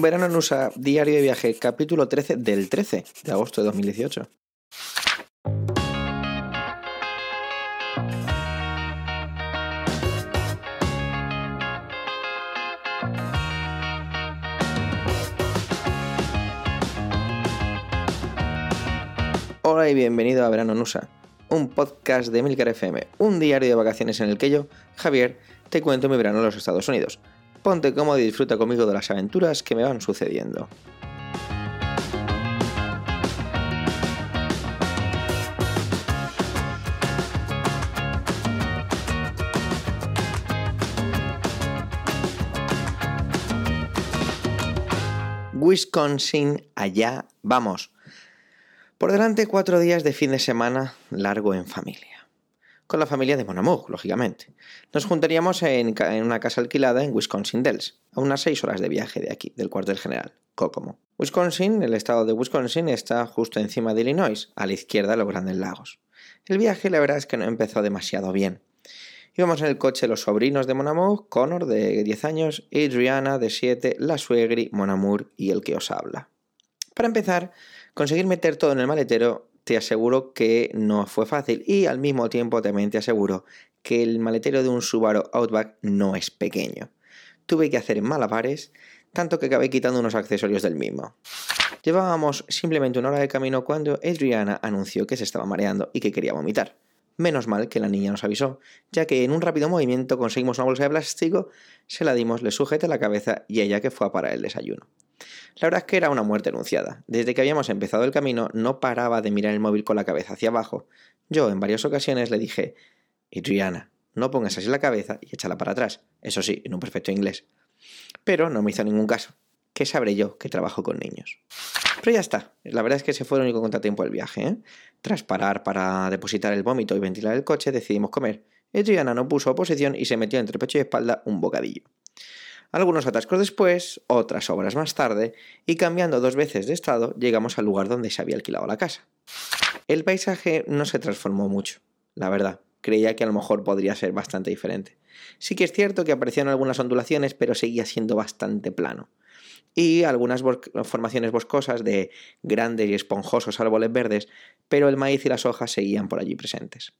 Verano en USA, diario de viaje, capítulo 13 del 13 de agosto de 2018. Hola y bienvenido a Verano en USA, un podcast de Milcar FM, un diario de vacaciones en el que yo, Javier, te cuento mi verano en los Estados Unidos Ponte cómodo y disfruta conmigo de las aventuras que me van sucediendo. Wisconsin, allá vamos. Por delante cuatro días de fin de semana largo en familia con la familia de Monamug, lógicamente. Nos juntaríamos en, una casa alquilada en Wisconsin Dells, a unas seis horas de viaje de aquí, del cuartel general, Kokomo. Wisconsin, el estado de Wisconsin, está justo encima de Illinois, a la izquierda de los Grandes Lagos. El viaje, la verdad es que no empezó demasiado bien. Íbamos en el coche los sobrinos de Monamur, Connor, de 10 años, Adriana, de 7, la suegri, Monamur y el que os habla. Para empezar, conseguir meter todo en el maletero te aseguro que no fue fácil y al mismo tiempo también te aseguro que el maletero de un Subaru Outback no es pequeño. Tuve que hacer malabares, tanto que acabé quitando unos accesorios del mismo. Llevábamos simplemente una hora de camino cuando Adriana anunció que se estaba mareando y que quería vomitar. Menos mal que la niña nos avisó, ya que en un rápido movimiento conseguimos una bolsa de plástico, se la dimos, le sujeta la cabeza y ella que fue a parar el desayuno. La verdad es que era una muerte anunciada. Desde que habíamos empezado el camino no paraba de mirar el móvil con la cabeza hacia abajo. Yo en varias ocasiones le dije, Adriana, no pongas así la cabeza y échala para atrás. Eso sí, en un perfecto inglés. Pero no me hizo ningún caso. ¿Qué sabré yo que trabajo con niños? Pero ya está. La verdad es que ese fue el único contratiempo del viaje. ¿eh? Tras parar para depositar el vómito y ventilar el coche, decidimos comer. Adriana no puso oposición y se metió entre pecho y espalda un bocadillo algunos atascos después, otras obras más tarde, y cambiando dos veces de estado, llegamos al lugar donde se había alquilado la casa. El paisaje no se transformó mucho, la verdad. Creía que a lo mejor podría ser bastante diferente. Sí que es cierto que aparecieron algunas ondulaciones, pero seguía siendo bastante plano. Y algunas formaciones boscosas de grandes y esponjosos árboles verdes, pero el maíz y las hojas seguían por allí presentes.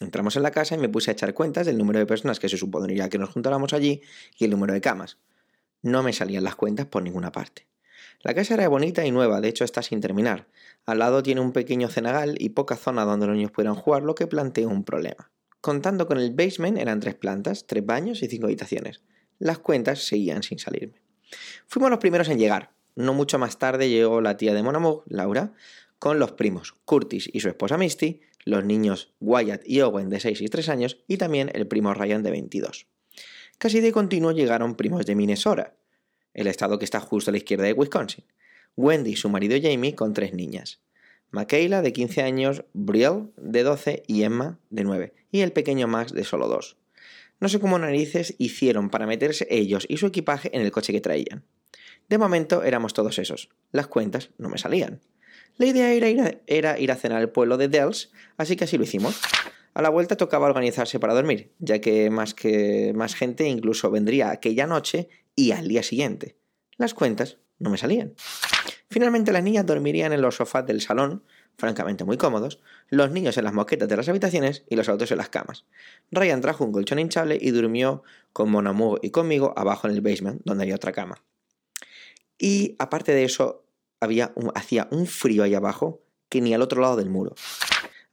Entramos en la casa y me puse a echar cuentas del número de personas que se supondría que nos juntáramos allí y el número de camas. No me salían las cuentas por ninguna parte. La casa era bonita y nueva, de hecho está sin terminar. Al lado tiene un pequeño cenagal y poca zona donde los niños pudieran jugar, lo que planteó un problema. Contando con el basement eran tres plantas, tres baños y cinco habitaciones. Las cuentas seguían sin salirme. Fuimos los primeros en llegar. No mucho más tarde llegó la tía de Monamug, Laura, con los primos Curtis y su esposa Misty, los niños Wyatt y Owen de 6 y 3 años y también el primo Ryan de 22. Casi de continuo llegaron primos de Minnesota, el estado que está justo a la izquierda de Wisconsin, Wendy y su marido Jamie con tres niñas, Michaela de 15 años, Brielle de 12 y Emma de 9, y el pequeño Max de solo 2. No sé cómo narices hicieron para meterse ellos y su equipaje en el coche que traían. De momento éramos todos esos. Las cuentas no me salían. La idea era ir, a, cenar al pueblo de Dells, así que así lo hicimos. A la vuelta tocaba organizarse para dormir, ya que más, que más gente incluso vendría aquella noche y al día siguiente. Las cuentas no me salían. Finalmente las niñas dormirían en los sofás del salón, francamente muy cómodos, los niños en las moquetas de las habitaciones y los autos en las camas. Ryan trajo un colchón hinchable y durmió con Mon y conmigo abajo en el basement, donde había otra cama. Y aparte de eso, había hacía un frío ahí abajo que ni al otro lado del muro.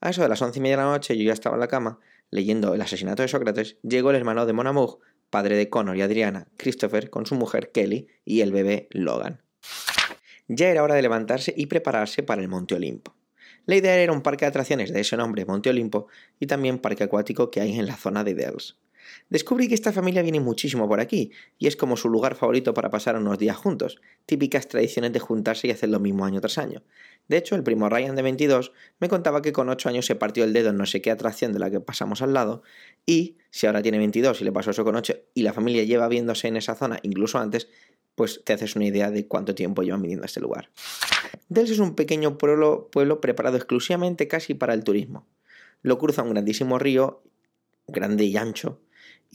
A eso de las once y media de la noche yo ya estaba en la cama leyendo El asesinato de Sócrates, llegó el hermano de Monamug, padre de Connor y Adriana, Christopher, con su mujer Kelly y el bebé Logan. Ya era hora de levantarse y prepararse para el Monte Olimpo. La idea era un parque de atracciones de ese nombre, Monte Olimpo, y también parque acuático que hay en la zona de Dells. Descubrí que esta familia viene muchísimo por aquí, y es como su lugar favorito para pasar unos días juntos, típicas tradiciones de juntarse y hacer lo mismo año tras año. De hecho, el primo Ryan de 22 me contaba que con 8 años se partió el dedo en no sé qué atracción de la que pasamos al lado, y si ahora tiene 22 y le pasó eso con 8 y la familia lleva viéndose en esa zona incluso antes, pues te haces una idea de cuánto tiempo llevan viniendo a este lugar. Dels es un pequeño pueblo, pueblo preparado exclusivamente casi para el turismo. Lo cruza un grandísimo río, grande y ancho,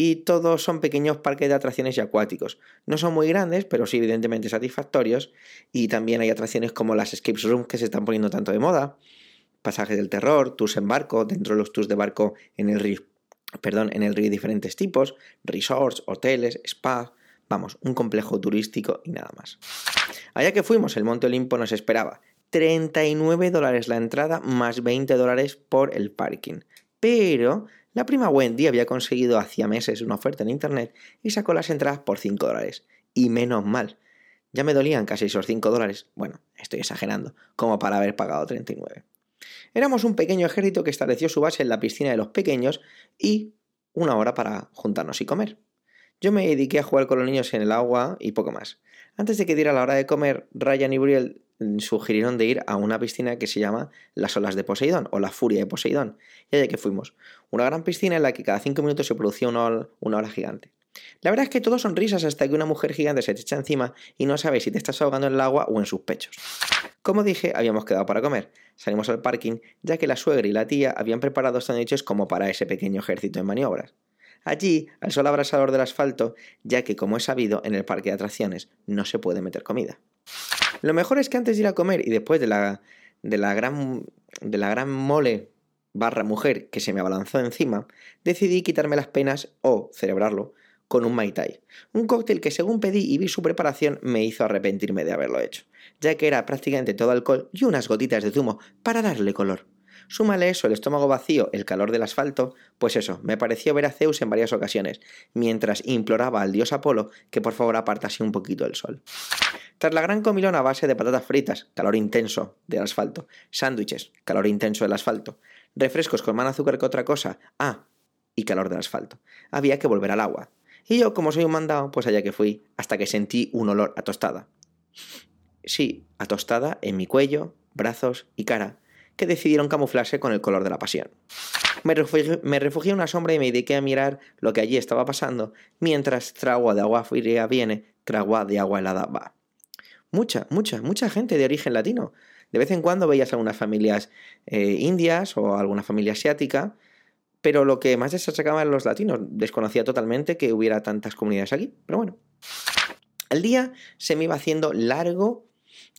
y todos son pequeños parques de atracciones y acuáticos. No son muy grandes, pero sí evidentemente satisfactorios y también hay atracciones como las escape rooms que se están poniendo tanto de moda, pasajes del terror, tours en barco, dentro de los tours de barco en el río, perdón, en el río diferentes tipos, resorts, hoteles, spas, vamos, un complejo turístico y nada más. Allá que fuimos, el Monte Olimpo nos esperaba. 39 dólares la entrada más 20 dólares por el parking. Pero la prima Wendy había conseguido hacía meses una oferta en internet y sacó las entradas por 5 dólares. Y menos mal. Ya me dolían casi esos 5 dólares. Bueno, estoy exagerando, como para haber pagado 39. Éramos un pequeño ejército que estableció su base en la piscina de los pequeños y una hora para juntarnos y comer. Yo me dediqué a jugar con los niños en el agua y poco más. Antes de que diera la hora de comer, Ryan y Briel sugirieron de ir a una piscina que se llama Las Olas de Poseidón o La Furia de Poseidón. Y allá que fuimos. Una gran piscina en la que cada cinco minutos se producía una ola, una gigante. La verdad es que todo son risas hasta que una mujer gigante se te echa encima y no sabes si te estás ahogando en el agua o en sus pechos. Como dije, habíamos quedado para comer. Salimos al parking, ya que la suegra y la tía habían preparado sándwiches como para ese pequeño ejército de maniobras. Allí, al sol abrasador del asfalto, ya que, como he sabido, en el parque de atracciones no se puede meter comida. Lo mejor es que antes de ir a comer y después de la, de la, gran, de la gran mole barra mujer que se me abalanzó encima, decidí quitarme las penas o celebrarlo con un Mai Tai, un cóctel que según pedí y vi su preparación me hizo arrepentirme de haberlo hecho, ya que era prácticamente todo alcohol y unas gotitas de zumo para darle color. Súmale eso, el estómago vacío, el calor del asfalto, pues eso, me pareció ver a Zeus en varias ocasiones, mientras imploraba al dios Apolo que por favor apartase un poquito el sol. Tras la gran comilona a base de patatas fritas, calor intenso del asfalto, sándwiches, calor intenso del asfalto, refrescos con más azúcar que otra cosa, ah, y calor del asfalto, había que volver al agua. Y yo, como soy un mandado, pues allá que fui, hasta que sentí un olor a tostada. Sí, a tostada en mi cuello, brazos y cara, que decidieron camuflarse con el color de la pasión. Me refugié, en una sombra y me dediqué a mirar lo que allí estaba pasando, mientras tragua de agua fría viene, tragua de agua helada va. Mucha, mucha, mucha gente de origen latino. De vez en cuando veías algunas familias eh, indias o alguna familia asiática, pero lo que más eran los latinos. Desconocía totalmente que hubiera tantas comunidades aquí, pero bueno. El día se me iba haciendo largo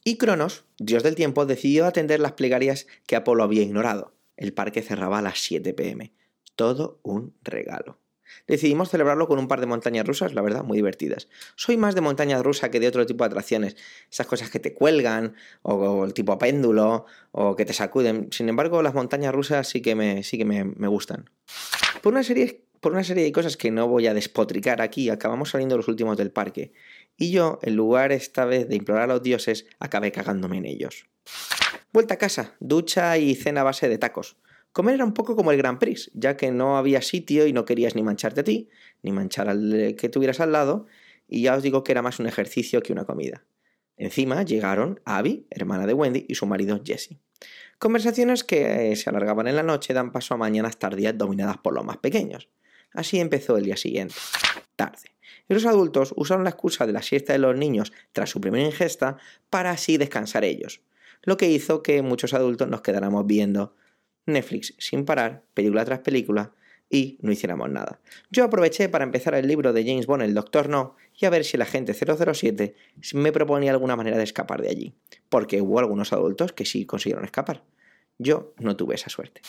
y Cronos, dios del tiempo, decidió atender las plegarias que Apolo había ignorado. El parque cerraba a las 7 pm. Todo un regalo. Decidimos celebrarlo con un par de montañas rusas, la verdad, muy divertidas. Soy más de montaña rusa que de otro tipo de atracciones. Esas cosas que te cuelgan, o, el tipo péndulo, o que te sacuden. Sin embargo, las montañas rusas sí que me, sí que me gustan. Por una, serie, por una serie de cosas que no voy a despotricar aquí, acabamos saliendo los últimos del parque. Y yo, en lugar esta vez de implorar a los dioses, acabé cagándome en ellos. Vuelta a casa, ducha y cena a base de tacos. Comer era un poco como el Grand Prix, ya que no había sitio y no querías ni mancharte a ti, ni manchar al que tuvieras al lado, y ya os digo que era más un ejercicio que una comida. Encima llegaron Abby, hermana de Wendy, y su marido Jesse. Conversaciones que se alargaban en la noche dan paso a mañanas tardías dominadas por los más pequeños. Así empezó el día siguiente. Tarde y los adultos usaron la excusa de la siesta de los niños tras su primera ingesta para así descansar ellos, lo que hizo que muchos adultos nos quedáramos viendo Netflix sin parar, película tras película, y no hiciéramos nada. Yo aproveché para empezar el libro de James Bond, El Doctor No, y a ver si el agente 007 me proponía alguna manera de escapar de allí, porque hubo algunos adultos que sí consiguieron escapar. Yo no tuve esa suerte.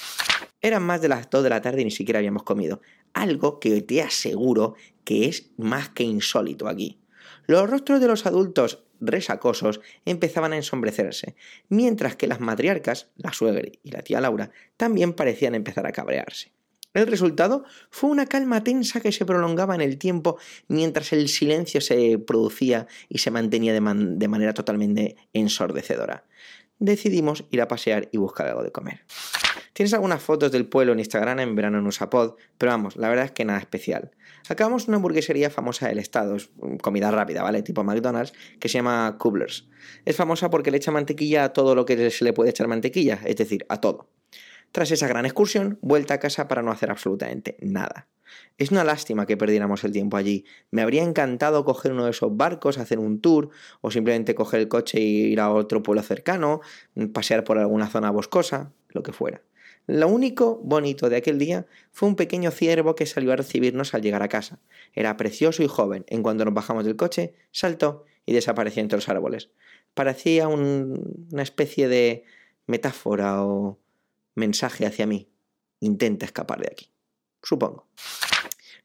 Eran más de las 2 de la tarde y ni siquiera habíamos comido, algo que te aseguro que es más que insólito aquí. Los rostros de los adultos resacosos empezaban a ensombrecerse, mientras que las matriarcas, la suegra y la tía Laura, también parecían empezar a cabrearse. El resultado fue una calma tensa que se prolongaba en el tiempo mientras el silencio se producía y se mantenía de, de manera totalmente ensordecedora. Decidimos ir a pasear y buscar algo de comer. Tienes algunas fotos del pueblo en Instagram en verano en Usapod, pero vamos, la verdad es que nada especial. Acabamos una hamburguesería famosa del estado, es comida rápida, ¿vale? Tipo McDonald's, que se llama Kubler's. Es famosa porque le echa mantequilla a todo lo que se le puede echar mantequilla, es decir, a todo. Tras esa gran excursión, vuelta a casa para no hacer absolutamente nada. Es una lástima que perdiéramos el tiempo allí. Me habría encantado coger uno de esos barcos, hacer un tour, o simplemente coger el coche e ir a otro pueblo cercano, pasear por alguna zona boscosa, lo que fuera Lo único bonito de aquel día fue un pequeño ciervo que salió a recibirnos al llegar a casa. Era precioso y joven. En cuanto nos bajamos del coche, saltó y desapareció entre los árboles. Parecía una especie de metáfora o mensaje hacia mí. Intenta escapar de aquí. Supongo.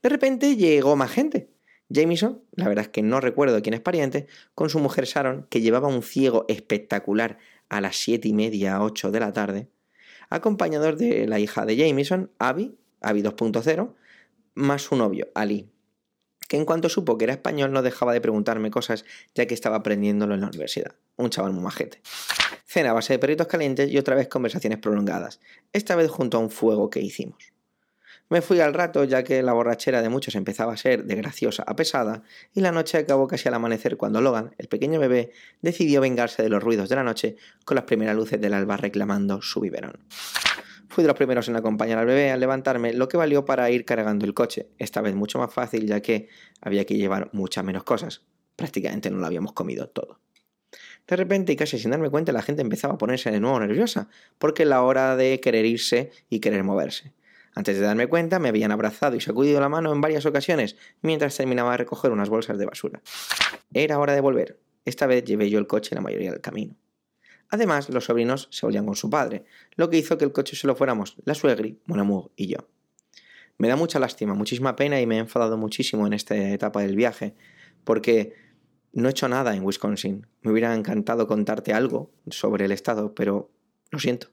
De repente llegó más gente. Jameson, la verdad es que no recuerdo quién es pariente, con su mujer Sharon, que llevaba un ciego espectacular a las siete y media, ocho de la tarde, acompañado de la hija de Jameson, Abby, Abby 2.0, más su novio, Ali, que en cuanto supo que era español no dejaba de preguntarme cosas ya que estaba aprendiéndolo en la universidad. Un chaval muy majete. Cena a base de perritos calientes y otra vez conversaciones prolongadas, esta vez junto a un fuego que hicimos. Me fui al rato ya que la borrachera de muchos empezaba a ser de graciosa a pesada y la noche acabó casi al amanecer cuando Logan, el pequeño bebé, decidió vengarse de los ruidos de la noche con las primeras luces del alba reclamando su biberón. Fui de los primeros en acompañar al bebé al levantarme, lo que valió para ir cargando el coche, esta vez mucho más fácil ya que había que llevar muchas menos cosas. Prácticamente no lo habíamos comido todo. De repente y casi sin darme cuenta la gente empezaba a ponerse de nuevo nerviosa, porque la hora de querer irse y querer moverse. Antes de darme cuenta, me habían abrazado y sacudido la mano en varias ocasiones mientras terminaba de recoger unas bolsas de basura. Era hora de volver. Esta vez llevé yo el coche la mayoría del camino. Además, los sobrinos se volvían con su padre, lo que hizo que el coche solo fuéramos la suegri, Mon Amour y yo. Me da mucha lástima, muchísima pena y me he enfadado muchísimo en esta etapa del viaje, porque no he hecho nada en Wisconsin. Me hubiera encantado contarte algo sobre el estado, pero lo siento.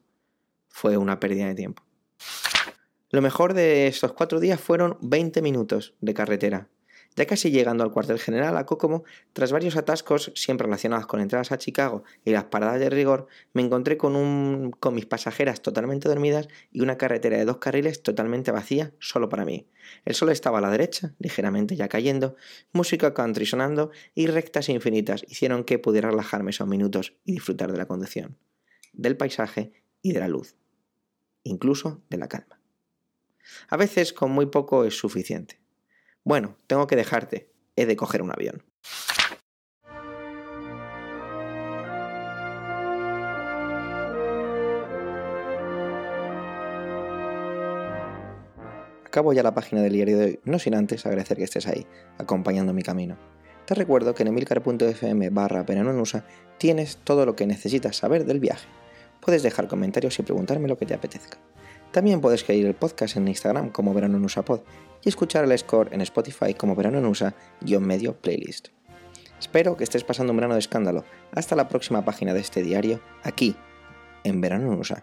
Fue una pérdida de tiempo. Lo mejor de estos cuatro días fueron 20 minutos de carretera. Ya casi llegando al cuartel general a Kokomo, tras varios atascos siempre relacionados con entradas a Chicago y las paradas de rigor, me encontré con, un, con mis pasajeras totalmente dormidas y una carretera de dos carriles totalmente vacía solo para mí. El sol estaba a la derecha, ligeramente ya cayendo, música country sonando y rectas infinitas hicieron que pudiera relajarme esos minutos y disfrutar de la conducción, del paisaje y de la luz, incluso de la calma. A veces con muy poco es suficiente. Bueno, tengo que dejarte. He de coger un avión. Acabo ya la página del diario de hoy, no sin antes agradecer que estés ahí, acompañando mi camino. Te recuerdo que en emilcar.fm barra USA tienes todo lo que necesitas saber del viaje. Puedes dejar comentarios y preguntarme lo que te apetezca. También puedes seguir el podcast en Instagram como Verano en USA Pod y escuchar el score en Spotify como Verano en USA-medio playlist. Espero que estés pasando un verano de escándalo. Hasta la próxima página de este diario, aquí, en Verano en USA.